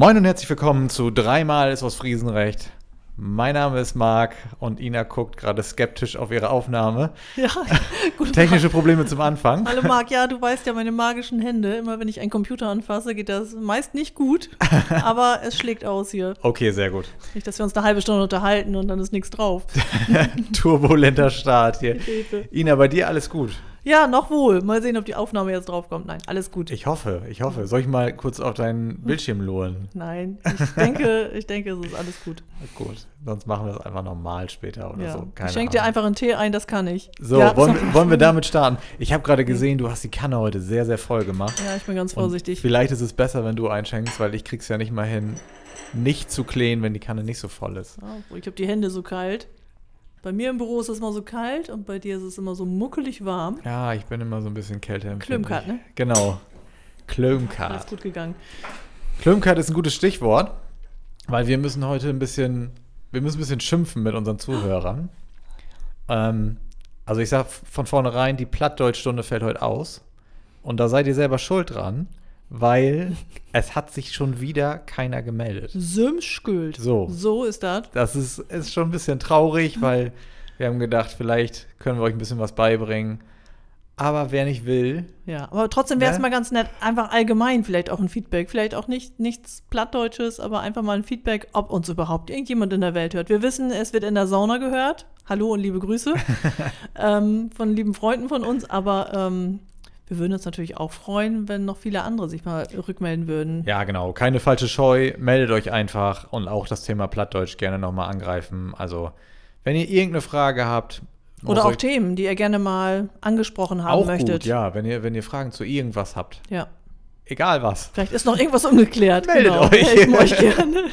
Moin und herzlich willkommen zu Dreimal ist aus Friesenrecht. Mein Name ist Marc und Ina guckt gerade skeptisch auf ihre Aufnahme. Ja, guten Technische Tag. Probleme zum Anfang. Hallo Marc, ja, du weißt ja meine magischen Hände. Immer wenn ich einen Computer anfasse, geht das meist nicht gut, aber es schlägt aus hier. Okay, sehr gut. Nicht, dass wir uns eine halbe Stunde unterhalten und dann ist nichts drauf. Turbulenter Start hier. Ina, bei dir alles gut? Ja, noch wohl. Mal sehen, ob die Aufnahme jetzt draufkommt. Nein, alles gut. Ich hoffe, ich hoffe. Soll ich mal kurz auf deinen Bildschirm luren? Nein, ich denke, ich denke, es ist alles gut. Gut, sonst machen wir es einfach normal später oder Ja. so. ich schenke dir einfach einen Tee ein, das kann ich. So, ja, wollen, wollen wir damit starten? Ich habe gerade gesehen, du hast die Kanne heute sehr, sehr voll gemacht. Ja, ich bin ganz Und vorsichtig. Vielleicht ist es besser, wenn du einschenkst, weil ich krieg's ja nicht mal hin, nicht zu klären, wenn die Kanne nicht so voll ist. Obwohl ich habe die Hände so kalt. Bei mir im Büro ist es immer so kalt und bei dir ist es immer so muckelig warm. Ja, ich bin immer so ein bisschen kälter. Klömkart, ne? Genau. Alles Klömkart. gut gegangen. Klömkart ist ein gutes Stichwort, weil wir müssen heute ein bisschen, wir müssen ein bisschen schimpfen mit unseren Zuhörern. Ähm, also ich sag von vornherein, die Plattdeutschstunde fällt heute aus. Und da seid ihr selber schuld dran, weil es hat sich schon wieder keiner gemeldet. Sümschgült. So. So ist das. Das ist, ist schon ein bisschen traurig, weil wir haben gedacht, vielleicht können wir euch ein bisschen was beibringen. Aber wer nicht will, Ja, aber trotzdem wäre es Ne? mal ganz nett, einfach allgemein vielleicht auch ein Feedback. Vielleicht auch nicht nichts Plattdeutsches, aber einfach mal ein Feedback, ob uns überhaupt irgendjemand in der Welt hört. Wir wissen, es wird in der Sauna gehört. Hallo und liebe Grüße ähm, von lieben Freunden von uns, aber ähm, wir würden uns natürlich auch freuen, wenn noch viele andere sich mal rückmelden würden. ja genau, keine falsche Scheu, meldet euch einfach und auch das Thema Plattdeutsch gerne nochmal angreifen. Also, wenn ihr irgendeine Frage habt, Oder auch Themen, die ihr gerne mal angesprochen haben auch möchtet. gut, ja, wenn ihr, wenn ihr Fragen zu irgendwas habt, ja. egal was. Vielleicht ist noch irgendwas ungeklärt. Meldet genau. euch. Helfen euch gerne.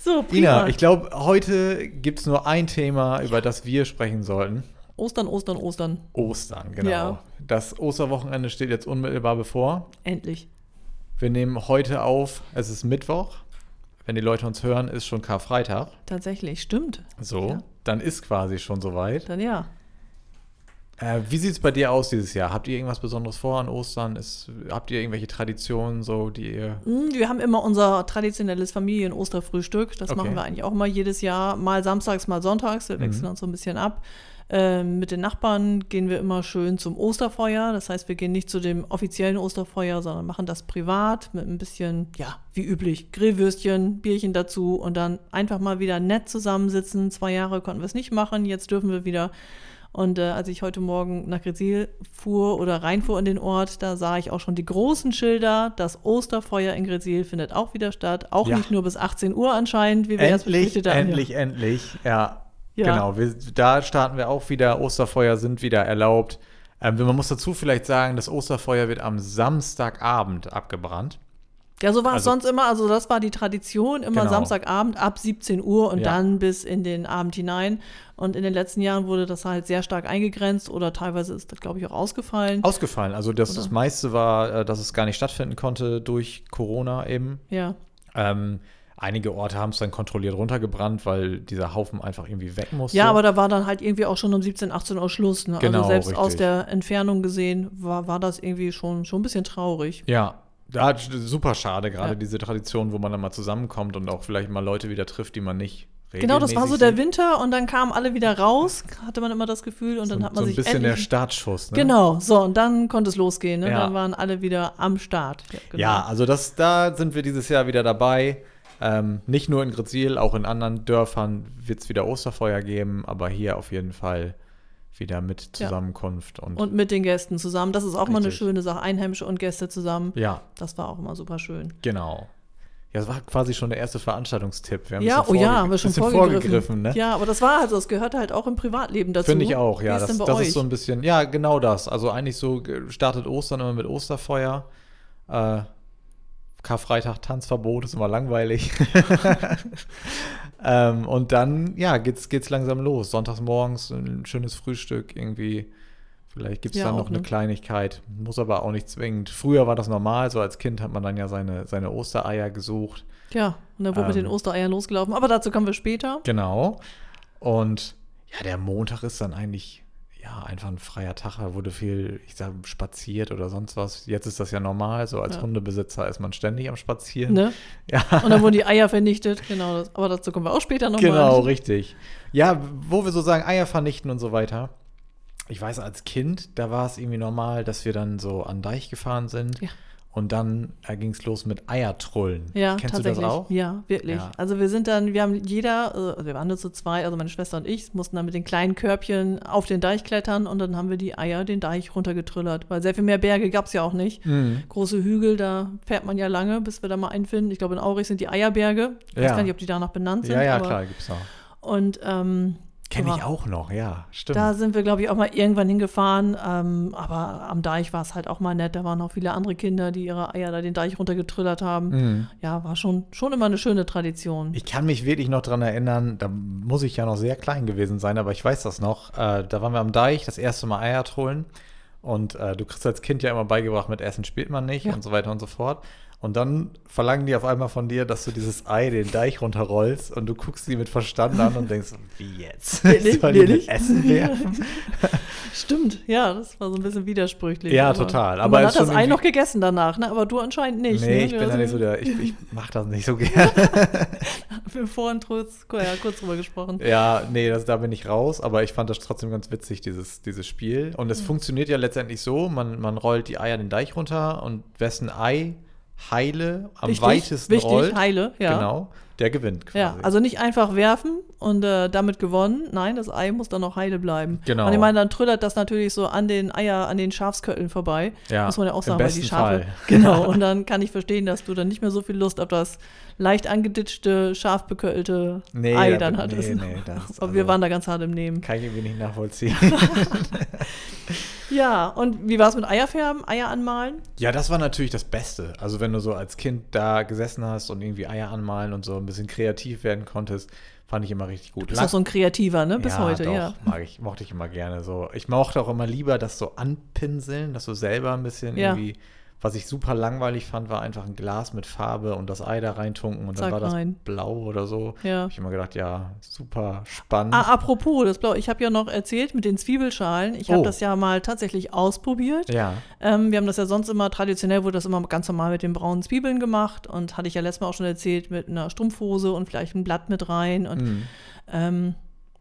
So, prima. Ina, ich glaube, heute gibt es nur ein Thema, über das wir sprechen sollten. Ostern, Ostern, Ostern. Ostern, genau. Ja. Das Osterwochenende steht jetzt unmittelbar bevor. Endlich. Wir nehmen heute auf, es ist Mittwoch. Wenn die Leute uns hören, ist schon Karfreitag. Tatsächlich, stimmt. So, Ja. dann ist quasi schon soweit. Dann ja. Äh, wie sieht es bei dir aus dieses Jahr? Habt ihr irgendwas Besonderes vor an Ostern? Ist, habt ihr irgendwelche Traditionen, so die ihr. Mm, Wir haben immer unser traditionelles Familien-Osterfrühstück. Das Okay. machen wir eigentlich auch mal jedes Jahr. Mal samstags, mal sonntags. Wir wechseln Mhm. uns so ein bisschen ab. Ähm, mit den Nachbarn gehen wir immer schön zum Osterfeuer. Das heißt, wir gehen nicht zu dem offiziellen Osterfeuer, sondern machen das privat mit ein bisschen, ja, wie üblich, Grillwürstchen, Bierchen dazu und dann einfach mal wieder nett zusammensitzen. Zwei Jahre konnten wir es nicht machen, jetzt dürfen wir wieder. Und äh, als ich heute Morgen nach Grezil fuhr oder reinfuhr in den Ort, da sah ich auch schon die großen Schilder. Das Osterfeuer in Grezil findet auch wieder statt. Auch Ja. nicht nur bis 18 Uhr anscheinend, wie wir erst Endlich, befürchtet haben. endlich, endlich. Ja, Ja. genau. Wir, da starten wir auch wieder. Osterfeuer sind wieder erlaubt. Ähm, man muss dazu vielleicht sagen, das Osterfeuer wird am Samstagabend abgebrannt. Ja, so war es Also- sonst immer. Also das war die Tradition, immer Genau. Samstagabend ab 17 Uhr und Ja. dann bis in den Abend hinein. Und in den letzten Jahren wurde das halt sehr stark eingegrenzt oder teilweise ist das, glaube ich, auch ausgefallen. Ausgefallen. Also das, das meiste war, äh, dass es gar nicht stattfinden konnte durch Corona eben. ja. Ähm, einige Orte haben es dann kontrolliert runtergebrannt, weil dieser Haufen einfach irgendwie weg musste. ja, aber da war dann halt irgendwie auch schon um 17, 18 Uhr Schluss. Ne? Genau, also selbst aus richtig. der Entfernung gesehen war, war das irgendwie schon, schon ein bisschen traurig. Ja, da super schade, gerade Ja. diese Tradition, wo man dann mal zusammenkommt und auch vielleicht mal Leute wieder trifft, die man nicht Genau, das war so regelmäßig der. Winter und dann kamen alle wieder raus, hatte man immer das Gefühl und dann so, hat man so ein sich bisschen der endlich Startschuss. Ne? Genau, so und dann konnte es losgehen. Ne? Ja. Dann waren alle wieder am Start. Ja, genau. Ja, also das, da sind wir dieses Jahr wieder dabei. Ähm, nicht nur in Grezil, auch in anderen Dörfern wird es wieder Osterfeuer geben, aber hier auf jeden Fall wieder mit Ja. Zusammenkunft und, Und mit den Gästen zusammen. Das ist auch mal eine Richtig. schöne Sache. Einheimische und Gäste zusammen. ja, Das war auch immer super schön. genau. Ja, das war quasi schon der erste Veranstaltungstipp. Wir haben ein Ja, oh ja, haben wir schon bisschen vorgegriffen. ne? Ja, aber das war also, das gehörte halt auch im Privatleben dazu. Finde ich auch, ja. Das, das ist so ein bisschen, ja, genau das. Also eigentlich so startet Ostern immer mit Osterfeuer. Äh, Karfreitag Tanzverbot ist immer langweilig. ähm, und dann, ja, geht's, geht's langsam los. Sonntags morgens ein schönes Frühstück irgendwie. Vielleicht gibt es Ja, dann noch eine ne? Kleinigkeit, muss aber auch nicht zwingend. Früher war das normal, so als Kind hat man dann ja seine, seine Ostereier gesucht. ja, und dann wurde mit Ähm. den Ostereiern losgelaufen. Aber dazu kommen wir später. Genau. Und ja, der Montag ist dann eigentlich, ja, einfach ein freier Tag, da wurde viel, ich sag, spaziert oder sonst was. Jetzt ist das ja normal, so als Ja. Hundebesitzer ist man ständig am Spazieren. Ne? Ja, Und dann wurden die Eier vernichtet, genau. Das, aber dazu kommen wir auch später nochmal. genau, richtig. Ja, wo wir so sagen, Eier vernichten und so weiter. Ich weiß, als Kind, da war es irgendwie normal, dass wir dann so an Deich gefahren sind. Ja. Und dann ging es los mit Eiertrullen. Ja, Kennst tatsächlich. du das auch? Ja, wirklich. Ja. Also wir sind dann, wir haben jeder, äh, also wir waren nur zu zwei, also meine Schwester und ich, mussten dann mit den kleinen Körbchen auf den Deich klettern und dann haben wir die Eier den Deich runtergetrillert, weil sehr viel mehr Berge gab es ja auch nicht. Mhm. Große Hügel, da fährt man ja lange, bis wir da mal einen finden. Ich glaube, in Aurich sind die Eierberge. Ich weiß Ja. gar nicht, ob die danach benannt sind. Ja, ja, klar, gibt's noch. Und ähm, Kenne ich auch noch, ja, stimmt. Da sind wir, glaube ich, auch mal irgendwann hingefahren. Ähm, aber am Deich war es halt auch mal nett. Da waren auch viele andere Kinder, die ihre Eier da den Deich runtergetrillert haben. Mhm. Ja, war schon, schon immer eine schöne Tradition. Ich kann mich wirklich noch dran erinnern, da muss ich ja noch sehr klein gewesen sein, aber ich weiß das noch. Äh, da waren wir am Deich, das erste Mal Eier trollen. Und äh, du kriegst als Kind ja immer beigebracht, mit Essen spielt man nicht Ja. und so weiter und so fort. Und dann verlangen die auf einmal von dir, dass du dieses Ei den Deich runterrollst und du guckst sie mit Verstand an und denkst, wie jetzt? Wirklich? Soll Wirklich? Essen werfen? Stimmt, ja, das war so ein bisschen widersprüchlich. Ja, total. Aber Aber man hat das Ei noch gegessen danach, ne? aber du anscheinend nicht. nee, ne? ich bin da nicht so der, ich, ich mach das nicht so gerne. Wir haben vorhin kurz, ja, kurz drüber gesprochen. Ja, nee, das, da bin ich raus, aber ich fand das trotzdem ganz witzig, dieses, dieses Spiel. Und Mhm. es funktioniert ja letztendlich so, man, man rollt die Eier den Deich runter und wessen Ei heile am Wichtig, weitesten wichtig, rollt, heile, ja. genau, der gewinnt quasi. Ja, also nicht einfach werfen und äh, damit gewonnen. Nein, das Ei muss dann noch heile bleiben. Genau. Und ich meine, dann trillert das natürlich so an den Eier, an den Schafskötteln vorbei. Ja, muss man ja auch sagen, weil die Schafe. Fall. Genau. Und dann kann ich verstehen, dass du dann nicht mehr so viel Lust auf das leicht angeditschte, scharf beköttelte Nee, Ei da- dann nee, hattest. nee, das- Aber wir also- waren da ganz hart im Nehmen. Kann ich irgendwie nicht nachvollziehen. Ja, und wie war es mit Eierfärben, Eier anmalen? ja, das war natürlich das Beste. Also wenn du so als Kind da gesessen hast und irgendwie Eier anmalen und so ein bisschen kreativ werden konntest, fand ich immer richtig gut. Du bist auch so ein Kreativer, ne? Bis ja, heute, doch, ja. Mag ich, mochte ich immer gerne so. Ich mochte auch immer lieber das so anpinseln, dass du selber ein bisschen Ja. irgendwie. Was ich super langweilig fand, war einfach ein Glas mit Farbe und das Ei da reintunken und Zack, dann war das rein. blau oder so. Ja. Hab ich immer gedacht, ja, super spannend. Ah, apropos, das Blau, ich habe ja noch erzählt mit den Zwiebelschalen. Ich habe Oh. das ja mal tatsächlich ausprobiert. ja, Ähm, wir haben das ja sonst immer, traditionell wurde das immer ganz normal mit den braunen Zwiebeln gemacht und hatte ich ja letztes Mal auch schon erzählt, mit einer Strumpfhose und vielleicht ein Blatt mit rein. Und Mhm. ähm,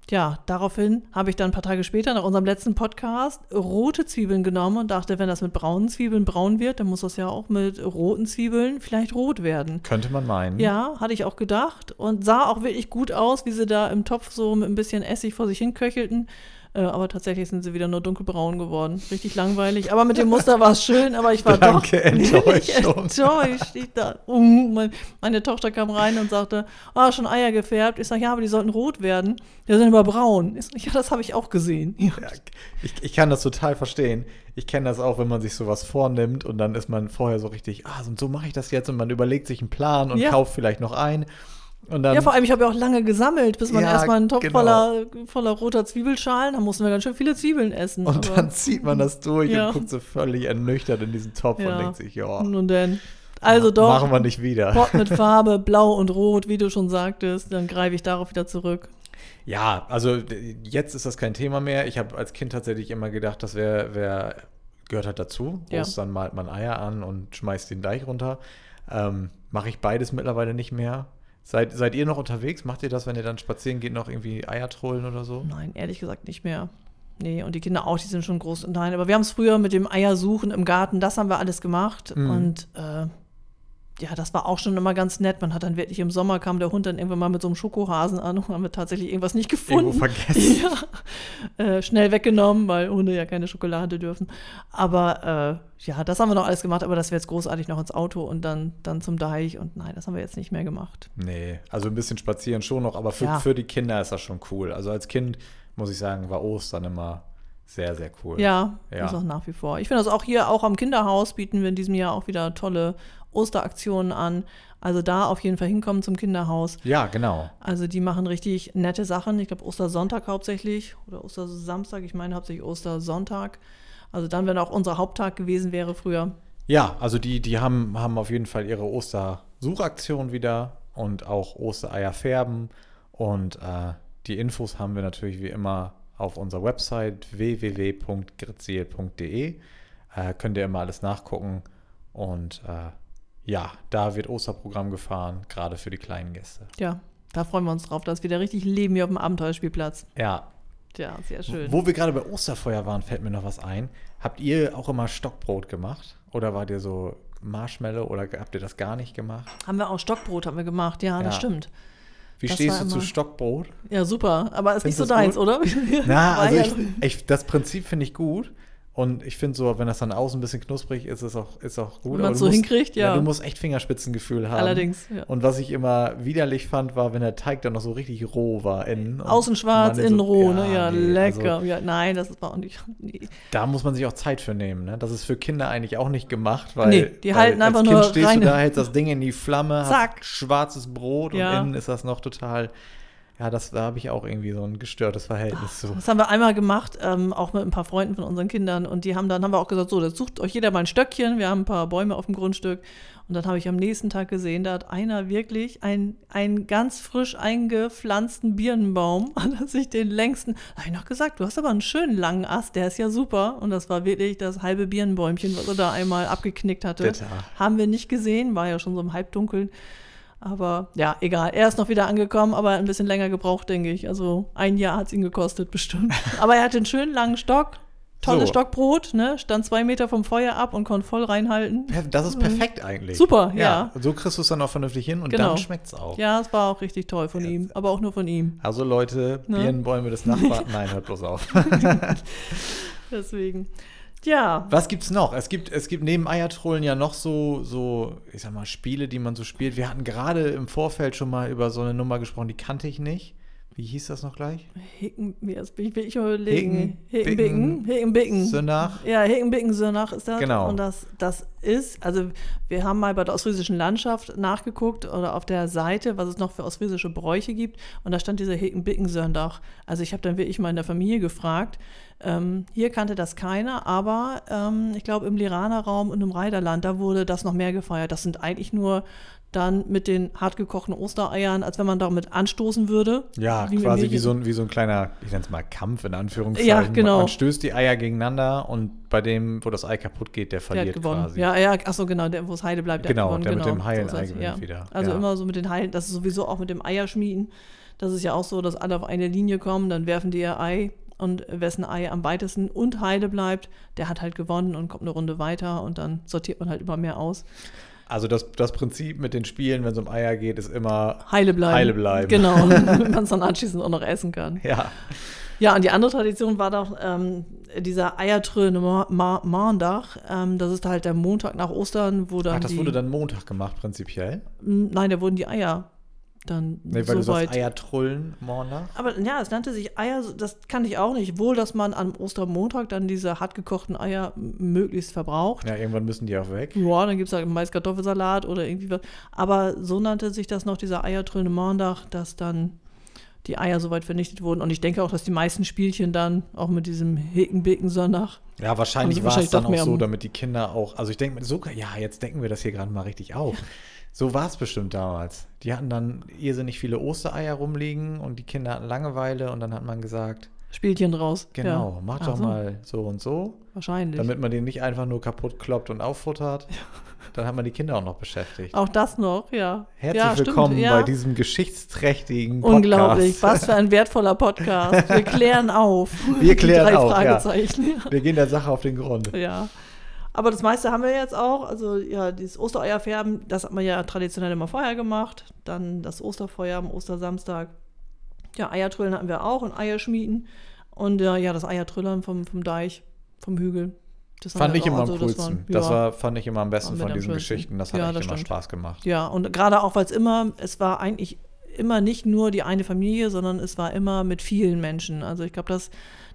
ja, daraufhin habe ich dann ein paar Tage später nach unserem letzten Podcast rote Zwiebeln genommen und dachte, wenn das mit braunen Zwiebeln braun wird, dann muss das ja auch mit roten Zwiebeln vielleicht rot werden. könnte man meinen. Ja, hatte ich auch gedacht und sah auch wirklich gut aus, wie sie da im Topf so mit ein bisschen Essig vor sich hin köchelten. Äh, aber tatsächlich sind sie wieder nur dunkelbraun geworden. Richtig langweilig. Aber mit dem Muster war es schön, aber ich war Blanke doch Enttäuschung. enttäuscht. Ich da, uh, mein, meine Tochter kam rein und sagte, ah, schon Eier gefärbt. Ich sage, ja, aber die sollten rot werden. Die sind aber braun. Ich sag, ja, das habe ich auch gesehen. Ja. Ich, ich kann das total verstehen. Ich kenne das auch, wenn man sich sowas vornimmt und dann ist man vorher so richtig, ah, so, so mache ich das jetzt und man überlegt sich einen Plan und Ja. kauft vielleicht noch ein. Ja, vor allem, ich habe ja auch lange gesammelt, bis man Ja, erstmal einen Topf genau. voller, voller roter Zwiebelschalen, da mussten wir ganz schön viele Zwiebeln essen. und aber- dann zieht man das durch Ja. und guckt so völlig ernüchtert in diesen Topf Ja. und denkt sich, ja, Nun denn. Also doch, machen wir nicht wieder. Pott mit Farbe, blau und rot, wie du schon sagtest, dann greife ich darauf wieder zurück. Ja, also jetzt ist das kein Thema mehr. Ich habe als Kind tatsächlich immer gedacht, das wäre, wär, gehört halt dazu. Ja. Ostern malt man Eier an und schmeißt den Deich runter. Ähm, Mache ich beides mittlerweile nicht mehr. Seid, seid ihr noch unterwegs? Macht ihr das, wenn ihr dann spazieren geht, noch irgendwie Eier trollen oder so? Nein, ehrlich gesagt nicht mehr. Nee, und die Kinder auch, die sind schon groß. Nein, aber wir haben es früher mit dem Eiersuchen im Garten, das haben wir alles gemacht. Mhm. Und äh, ja, das war auch schon immer ganz nett. Man hat dann wirklich im Sommer kam der Hund dann irgendwann mal mit so einem Schokohasen an und haben wir tatsächlich irgendwas nicht gefunden. Irgendwo vergessen. ja, äh, schnell weggenommen, weil Hunde ja keine Schokolade dürfen. Aber äh, ja, das haben wir noch alles gemacht, aber das wäre jetzt großartig noch ins Auto und dann, dann zum Deich. Und nein, das haben wir jetzt nicht mehr gemacht. Nee, also ein bisschen spazieren schon noch, aber für, Ja. für die Kinder ist das schon cool. Also als Kind, muss ich sagen, war Ostern immer sehr, sehr cool. Ja, Ja. ist auch nach wie vor. Ich finde das auch hier, auch am Kinderhaus bieten wir in diesem Jahr auch wieder tolle Osteraktionen an. Also da auf jeden Fall hinkommen zum Kinderhaus. Ja, genau. Also die machen richtig nette Sachen. Ich glaube Ostersonntag hauptsächlich oder Ostersamstag. Ich meine hauptsächlich Ostersonntag. Also dann, wenn auch unser Haupttag gewesen wäre früher. Ja, also die, die haben, haben auf jeden Fall ihre Ostersuchaktion wieder und auch Ostereier färben. Und äh, die Infos haben wir natürlich wie immer auf unserer Website www.griziel.de. Äh, könnt ihr immer alles nachgucken. Und äh, ja, da wird Osterprogramm gefahren, gerade für die kleinen Gäste. Ja, da freuen wir uns drauf. Das ist wieder richtig Leben hier auf dem Abenteuerspielplatz. Ja. Ja, sehr schön. Wo wir gerade bei Osterfeuer waren, fällt mir noch was ein. Habt ihr auch immer Stockbrot gemacht? Oder wart ihr so Marshmallow oder habt ihr das gar nicht gemacht? Haben wir auch Stockbrot haben wir gemacht, ja, das Ja. stimmt. Wie Das stehst du zu Stockbrot? Ja, super. Aber ist Findest nicht so deins, gut? oder? Na, also ich, ich, das Prinzip finde ich gut. Und ich finde so, wenn das dann außen ein bisschen knusprig ist, ist auch, ist auch gut. Wenn man's du so musst- hinkriegt, ja. Du musst echt Fingerspitzengefühl haben. Allerdings, ja. Und was ich immer widerlich fand, war, wenn der Teig dann noch so richtig roh war innen. Außen schwarz, man innen so- roh, ne? Ja, nee, lecker. Also, ja, nein, das war auch nicht. Nee. da muss man sich auch Zeit für nehmen. Ne? Das ist für Kinder eigentlich auch nicht gemacht, weil, Nee, die weil halten einfach als nur Kind stehst rein- du da, hältst das Ding in die Flamme, Zack. schwarzes Brot Ja. und innen ist das noch total. Ja, das, da habe ich auch irgendwie so ein gestörtes Verhältnis zu. Das haben wir einmal gemacht, ähm, auch mit ein paar Freunden von unseren Kindern. Und die haben dann, haben wir auch gesagt, so, jetzt sucht euch jeder mal ein Stöckchen. Wir haben ein paar Bäume auf dem Grundstück. Und dann habe ich am nächsten Tag gesehen, da hat einer wirklich ein- einen ganz frisch eingepflanzten Birnenbaum, hat er sich den längsten, da habe ich noch gesagt, du hast aber einen schönen langen Ast, der ist ja super. Und das war wirklich das halbe Birnenbäumchen, was er da einmal abgeknickt hatte. Bitter. Haben wir nicht gesehen, war ja schon so im Halbdunkeln. Aber ja, egal. Er ist noch wieder angekommen, aber ein bisschen länger gebraucht, denke ich. Also ein Jahr hat es ihn gekostet, bestimmt. aber er hatte einen schönen langen Stock, tolles So. Stockbrot, ne? stand zwei Meter vom Feuer ab und konnte voll reinhalten. Das ist perfekt eigentlich. Super, ja. So kriegst du es dann auch vernünftig hin und Genau. dann schmeckt es auch. Ja, es war auch richtig toll von ihm, aber auch nur von ihm. Also Leute, Ne? Birnenbäume des Nachbarn. Nein, hört bloß auf. Deswegen. Ja, Was gibt's noch? Es gibt, es gibt neben Eiertrollen ja noch so, so, ich sag mal, Spiele, die man so spielt. Wir hatten gerade im Vorfeld schon mal über so eine Nummer gesprochen, die kannte ich nicht. Wie hieß das noch gleich? Hicken, jetzt bin ich, will ich überlegen. Hicken, Hickenbicken, Hickenbicken. Sönach? Ja, Hickenbicken Sönach ist das. Genau. Und das, das ist, also wir haben mal bei der ostfriesischen Landschaft nachgeguckt oder auf der Seite, was es noch für ostfriesische Bräuche gibt. Und da stand dieser Hickenbicken Sönach. Also ich habe dann wirklich mal in der Familie gefragt. Ähm, hier kannte das keiner, aber ähm, ich glaube im Liraner Raum und im Reiderland, da wurde das noch mehr gefeiert. Das sind eigentlich nur dann mit den hartgekochten Ostereiern, als wenn man damit anstoßen würde. Ja, Wie mit quasi wie so, ein, wie so ein kleiner, ich nenne es mal Kampf in Anführungszeichen. Ja, genau. Man stößt die Eier gegeneinander und bei dem, wo das Ei kaputt geht, der Der verliert hat gewonnen. quasi. Ja, ja, achso, genau, der, wo es Heile bleibt, der Genau, hat gewonnen. der mit genau. dem heilen So Ei gewinnt ja. wieder. Also Ja. immer so mit den Heilen, das ist sowieso auch mit dem Eierschmieden. Das ist ja auch so, dass alle auf eine Linie kommen, dann werfen die ihr Ei und wessen Ei am weitesten und Heile bleibt, der hat halt gewonnen und kommt eine Runde weiter und dann sortiert man halt immer mehr aus. Also das, das Prinzip mit den Spielen, wenn es um Eier geht, ist immer Heile bleiben. Heile bleiben. Genau, damit man es dann anschließend auch noch essen kann. ja. Ja, und die andere Tradition war doch ähm, dieser Eiertröne Ma Ma Maandag. Ähm, das ist halt der Montag nach Ostern, wo dann Ach, das wurde dann Montag gemacht, prinzipiell. Nein, da wurden die Eier dann Nee, weil du so weit. Eiertrullen, Montag. Aber ja, es nannte sich Eier, das kannte ich auch nicht. Wohl, dass man am Ostermontag dann diese hart gekochten Eier möglichst verbraucht. Ja, irgendwann müssen die auch weg. Ja, dann gibt es halt Mais-Kartoffelsalat oder irgendwie was. Aber so nannte sich das noch, dieser Eiertröne Montag, dass dann die Eier soweit vernichtet wurden. Und ich denke auch, dass die meisten Spielchen dann auch mit diesem Hicken-Bicken-Sonntag Ja, wahrscheinlich war es dann auch so, am- damit die Kinder auch, also ich denke, so, ja, jetzt denken wir das hier gerade mal richtig auf. So war es bestimmt damals. Die hatten dann irrsinnig viele Ostereier rumliegen und die Kinder hatten Langeweile und dann hat man gesagt, Spielchen draus. genau, ja. mach Ach doch mal so und so, Wahrscheinlich. damit man den nicht einfach nur kaputt kloppt und auffuttert. Dann hat man die Kinder auch noch beschäftigt. auch das noch, ja. Herzlich ja, stimmt, willkommen ja. bei diesem geschichtsträchtigen Podcast. Unglaublich, was für ein wertvoller Podcast. Wir klären auf. Wir klären auf, ja. Wir gehen der Sache auf den Grund. Ja. Aber das meiste haben wir jetzt auch. Also ja, dieses Ostereierfärben, das hat man ja traditionell immer vorher gemacht. Dann das Osterfeuer am Ostersamstag. Ja, Eiertrüllen hatten wir auch und Eierschmieden. Und äh, ja, das Eiertrüllern vom, vom Deich, vom Hügel. Das Fand ich immer auch. am Also, das coolsten. waren- Das ja. war, fand ich immer am besten von diesen. Geschichten. Das hat Ja, das immer stimmt. Spaß gemacht. Ja, und gerade auch, weil es immer, es war eigentlich immer nicht nur die eine Familie, sondern es war immer mit vielen Menschen. Also ich glaube, das,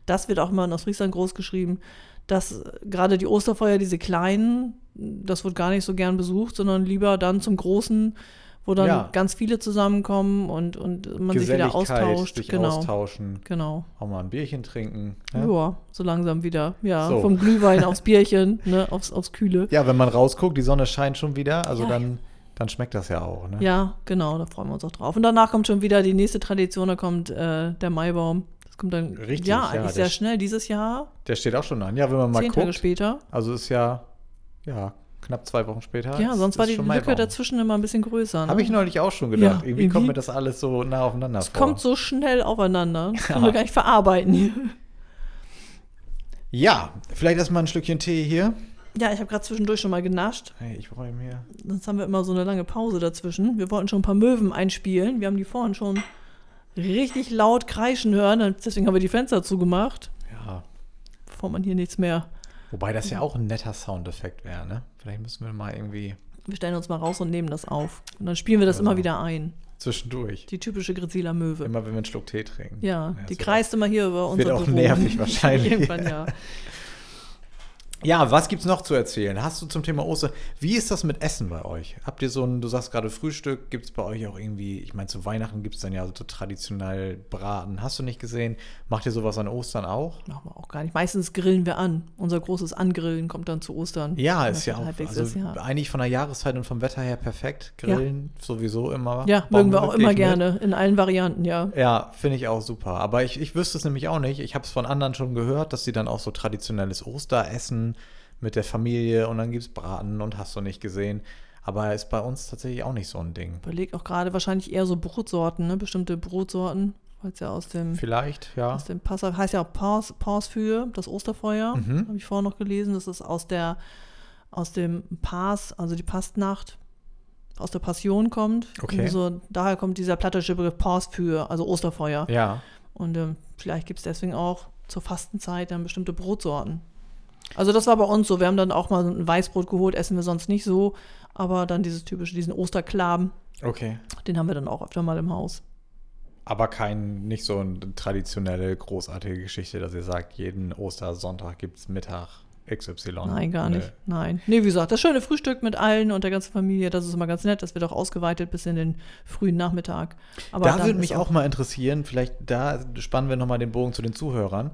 das wird auch immer in Ostfriesland groß geschrieben, dass äh, gerade die Osterfeuer, diese kleinen, das wird gar nicht so gern besucht, sondern lieber dann zum großen, wo dann Ja. ganz viele zusammenkommen und, und man sich wieder austauscht. sich genau. austauschen, Genau. auch mal ein Bierchen trinken. Ja. Ne? so langsam wieder. Ja, So. vom Glühwein aufs Bierchen, ne, aufs, aufs Kühle. Ja, wenn man rausguckt, die Sonne scheint schon wieder, also Ja. dann, dann schmeckt das ja auch. Ne? Ja, genau, da freuen wir uns auch drauf. Und danach kommt schon wieder die nächste Tradition, da kommt äh, der Maibaum. Das kommt dann Richtig, ja, ja, eigentlich der sehr schnell. Dieses Jahr, Der steht auch schon an. Ja, wenn man mal zehn Tage guckt. später. Also ist ja, ja, knapp zwei Wochen später. Ja, sonst war die Lücke Maibaum. dazwischen immer ein bisschen größer. Ne? Habe ich neulich auch schon gedacht. Ja, irgendwie kommt irgendwie- mir das alles so nah aufeinander es vor. kommt so schnell aufeinander. Das Ja. können wir gar nicht verarbeiten hier. ja, vielleicht erstmal ein Stückchen Tee hier. Ja, ich habe gerade zwischendurch schon mal genascht. Hey, ich räume hier. Sonst haben wir immer so eine lange Pause dazwischen. Wir wollten schon ein paar Möwen einspielen. Wir haben die vorhin schon richtig laut kreischen hören. Deswegen haben wir die Fenster zugemacht, Ja. bevor man hier nichts mehr. Wobei das ja auch ein netter Soundeffekt wäre, ne? Vielleicht müssen wir mal irgendwie Wir stellen uns mal raus und nehmen das auf. Und dann spielen wir das Ja. immer wieder ein. zwischendurch. Die typische Grisiler Möwe. Immer wenn wir einen Schluck Tee trinken. Ja, das die kreist immer hier über unser wird auch Büro. nervig wahrscheinlich. Irgendwann, ja. Ja, was gibt's noch zu erzählen? Hast du zum Thema Ostern, wie ist das mit Essen bei euch? Habt ihr so ein, du sagst gerade Frühstück, gibt's bei euch auch irgendwie, ich meine, zu Weihnachten gibt's dann ja so traditionell Braten. Hast du nicht gesehen? Macht ihr sowas an Ostern auch? Machen wir auch gar nicht. Meistens grillen wir an. Unser großes Angrillen kommt dann zu Ostern. Ja, ist ja auch, also ist, ja. eigentlich von der Jahreszeit und vom Wetter her perfekt. Grillen sowieso immer. Ja, mögen wir auch immer ich mit. gerne. In allen Varianten, ja. Ja, finde ich auch super. Aber ich, ich wüsste es nämlich auch nicht. Ich habe es von anderen schon gehört, dass sie dann auch so traditionelles Osteressen mit der Familie und dann gibt es Braten und hast du nicht gesehen. Aber ist bei uns tatsächlich auch nicht so ein Ding. Überleg auch gerade wahrscheinlich eher so Brotsorten, ne? Bestimmte Brotsorten, weil es ja aus dem, Vielleicht, ja. aus dem Passa, heißt ja auch Porsfür, das Osterfeuer, Mhm. habe ich vorher noch gelesen. Das ist aus der, aus dem Pars, also die Pastnacht, aus der Passion kommt. Okay. So, daher kommt dieser plattische Begriff Porsfür, also Osterfeuer. Ja. Und ähm, vielleicht gibt es deswegen auch zur Fastenzeit dann bestimmte Brotsorten. Also das war bei uns so. Wir haben dann auch mal ein Weißbrot geholt, essen wir sonst nicht so. Aber dann dieses typische, diesen Osterklaben, Okay. den haben wir dann auch öfter mal im Haus. Aber kein, nicht so eine traditionelle, großartige Geschichte, dass ihr sagt, jeden Ostersonntag gibt es Mittag XY. Nein, gar nicht. Nein. Nee, wie gesagt, das schöne Frühstück mit allen und der ganzen Familie, das ist immer ganz nett. Das wird auch ausgeweitet bis in den frühen Nachmittag. Aber da würde mich auch mal interessieren, vielleicht da spannen wir nochmal den Bogen zu den Zuhörern.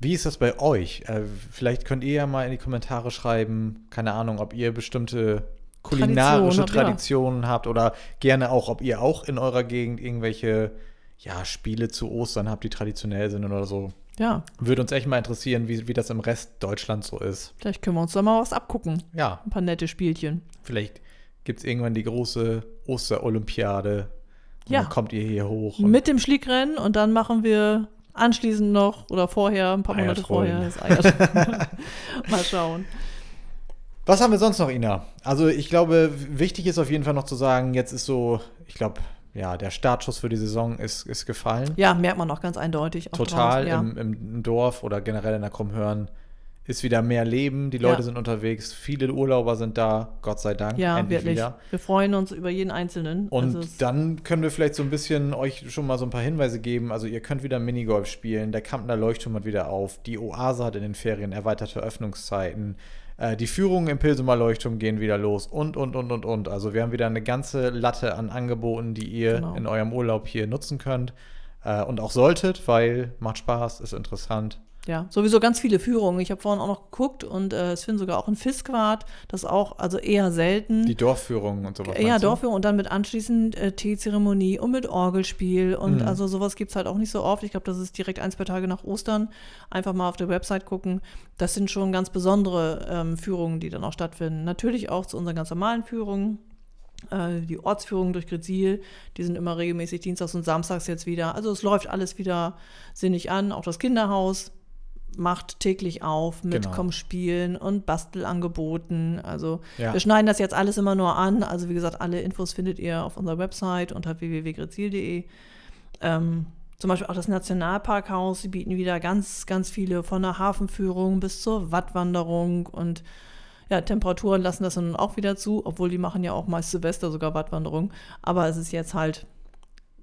Wie ist das bei euch? Äh, vielleicht könnt ihr ja mal in die Kommentare schreiben, keine Ahnung, ob ihr bestimmte kulinarische Tradition. Traditionen habt oder gerne auch, ob ihr auch in eurer Gegend irgendwelche ja, Spiele zu Ostern habt, die traditionell sind oder so. Ja, Würde uns echt mal interessieren, wie, wie das im Rest Deutschlands so ist. vielleicht können wir uns da mal was abgucken. Ja, Ein paar nette Spielchen. vielleicht gibt es irgendwann die große Osterolympiade. Ja. dann kommt ihr hier hoch. Mit dem Schlickrennen und dann machen wir anschließend noch oder vorher, ein paar Monate Eiertrollen. vorher, das Eier. mal schauen. Was haben wir sonst noch, Ina? Also ich glaube, wichtig ist auf jeden Fall noch zu sagen, jetzt ist so, ich glaube, ja, der Startschuss für die Saison ist, ist gefallen. Ja, merkt man auch ganz eindeutig. Auch Total draußen, ja. im, im Dorf oder generell in der Krummhörn ist wieder mehr Leben, die Leute Ja. sind unterwegs, viele Urlauber sind da, Gott sei Dank, Ja, endlich wirklich. wieder. Wir freuen uns über jeden Einzelnen. Und Also dann können wir vielleicht so ein bisschen euch schon mal so ein paar Hinweise geben. Also ihr könnt wieder Minigolf spielen, der Kampner Leuchtturm hat wieder auf, die Oase hat in den Ferien erweiterte Öffnungszeiten, äh, die Führungen im Pilsumer Leuchtturm gehen wieder los und, und, und, und, und. Also wir haben wieder eine ganze Latte an Angeboten, die ihr Genau. in eurem Urlaub hier nutzen könnt äh, und auch solltet, weil macht Spaß, ist interessant. Ja, sowieso ganz viele Führungen. Ich habe vorhin auch noch geguckt und äh, es finden sogar auch ein Fiskquad, das auch, also eher selten. Die Dorfführungen und sowas. ja, meinst du? Dorfführung und dann mit anschließend äh, Teezeremonie und mit Orgelspiel und Mhm. also sowas gibt es halt auch nicht so oft. Ich glaube, das ist direkt ein, zwei Tage nach Ostern. Einfach mal auf der Website gucken. Das sind schon ganz besondere ähm, Führungen, die dann auch stattfinden. Natürlich auch zu unseren ganz normalen Führungen. Äh, die Ortsführungen durch Grezil, die sind immer regelmäßig dienstags und samstags jetzt wieder. Also es läuft alles wieder sinnig an. Auch das Kinderhaus macht täglich auf mit Genau. Komm spielen und Bastelangeboten. Also Ja. wir schneiden das jetzt alles immer nur an. Also wie gesagt, alle Infos findet ihr auf unserer Website unter www.grezil.de. Ähm, zum Beispiel auch das Nationalparkhaus, sie bieten wieder ganz, ganz viele von der Hafenführung bis zur Wattwanderung und ja, Temperaturen lassen das dann auch wieder zu, obwohl die machen ja auch meist Silvester sogar Wattwanderung. Aber es ist jetzt halt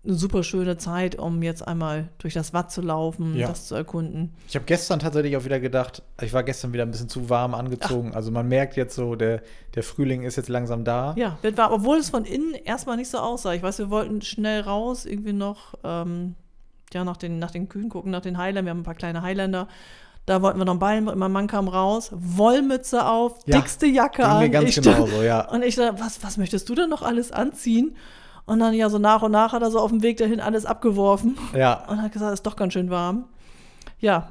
eine super schöne Zeit, um jetzt einmal durch das Watt zu laufen, Ja. das zu erkunden. Ich habe gestern tatsächlich auch wieder gedacht, ich war gestern wieder ein bisschen zu warm angezogen. Also man merkt jetzt so, der, der Frühling ist jetzt langsam da. Ja, wird warm, obwohl es von innen erstmal nicht so aussah. Ich weiß, wir wollten schnell raus, irgendwie noch, ähm, ja, nach den, nach den Kühen gucken, nach den Highlandern. Wir haben ein paar kleine Highlander. Da wollten wir noch Ballen, mein Mann kam raus, Wollmütze auf, Ja, dickste Jacke an. mir ganz Ich genau stand- so, ja. Und ich dachte, was, was möchtest du denn noch alles anziehen? Und dann ja so nach und nach hat er so auf dem Weg dahin alles abgeworfen Ja, und hat gesagt, es ist doch ganz schön warm. ja,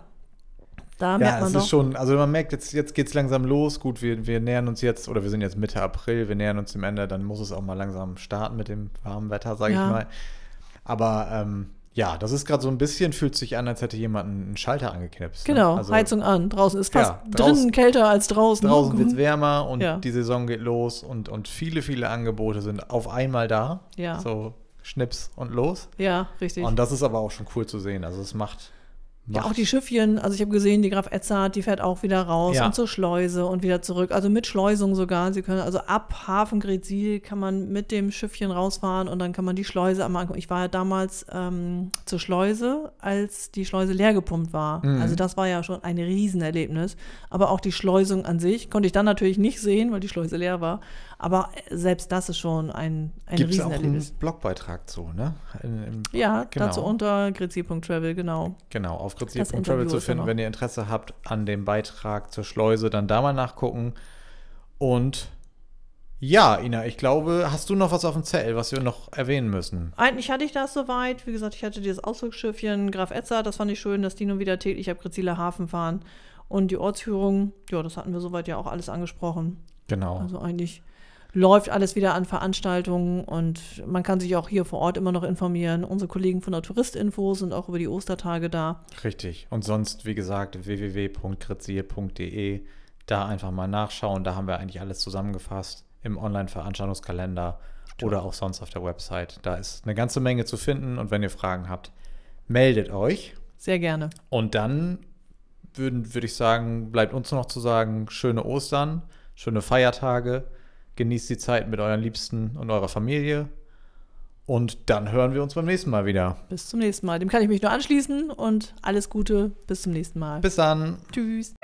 da Ja, merkt man es doch. ist schon, also man merkt, jetzt, jetzt geht es langsam los. Gut, wir, wir nähern uns jetzt, oder wir sind jetzt Mitte April, wir nähern uns dem Ende, dann muss es auch mal langsam starten mit dem warmen Wetter, sage Ja. ich mal. Aber ähm, ja, das ist gerade so ein bisschen, fühlt sich an, als hätte jemand einen Schalter angeknipst. ne? Genau, Also Heizung an. Draußen ist fast Ja, draußen- drinnen kälter als draußen. Draußen wird es wärmer und Ja. die Saison geht los und, und viele, viele Angebote sind auf einmal da. Ja. So Schnips und los. Ja, richtig. Und das ist aber auch schon cool zu sehen. Also es macht. Ja, auch die Schiffchen, also ich habe gesehen, die Graf Edzard, die fährt auch wieder raus Ja. und zur Schleuse und wieder zurück. Also mit Schleusung sogar. Sie können, also ab Hafen Gretzil kann man mit dem Schiffchen rausfahren und dann kann man die Schleuse einmal angucken. Ich war ja damals ähm, zur Schleuse, als die Schleuse leer gepumpt war. Mhm. Also das war ja schon ein Riesenerlebnis. Aber auch die Schleusung an sich konnte ich dann natürlich nicht sehen, weil die Schleuse leer war. Aber selbst das ist schon ein, ein Gibt es auch einen Riesenerlebnis. Blogbeitrag zu, ne? In, im, Ja, genau. dazu unter grezil.travel, genau. Genau, auf Interview zu finden, wenn ihr Interesse habt an dem Beitrag zur Schleuse, dann da mal nachgucken. Und ja, Ina, ich glaube, hast du noch was auf dem Zettel, was wir noch erwähnen müssen? Eigentlich hatte ich das soweit. Wie gesagt, ich hatte dieses Ausflugsschiffchen Graf Edzard, das fand ich schön, dass die nun wieder täglich ab Greziler Hafen fahren. Und die Ortsführung, ja, das hatten wir soweit ja auch alles angesprochen. Genau. Also eigentlich läuft alles wieder an Veranstaltungen und man kann sich auch hier vor Ort immer noch informieren. Unsere Kollegen von der Touristinfo sind auch über die Ostertage da. Richtig. Und sonst, wie gesagt, www.grazil.de. Da einfach mal nachschauen. Da haben wir eigentlich alles zusammengefasst im Online-Veranstaltungskalender oder auch sonst auf der Website. Da ist eine ganze Menge zu finden. Und wenn ihr Fragen habt, meldet euch. Sehr gerne. Und dann würde ich sagen, bleibt uns noch zu sagen, schöne Ostern, schöne Feiertage, genießt die Zeit mit euren Liebsten und eurer Familie. Und dann hören wir uns beim nächsten Mal wieder. Bis zum nächsten Mal. Dem kann ich mich nur anschließen und alles Gute. Bis zum nächsten Mal. Bis dann. Tschüss.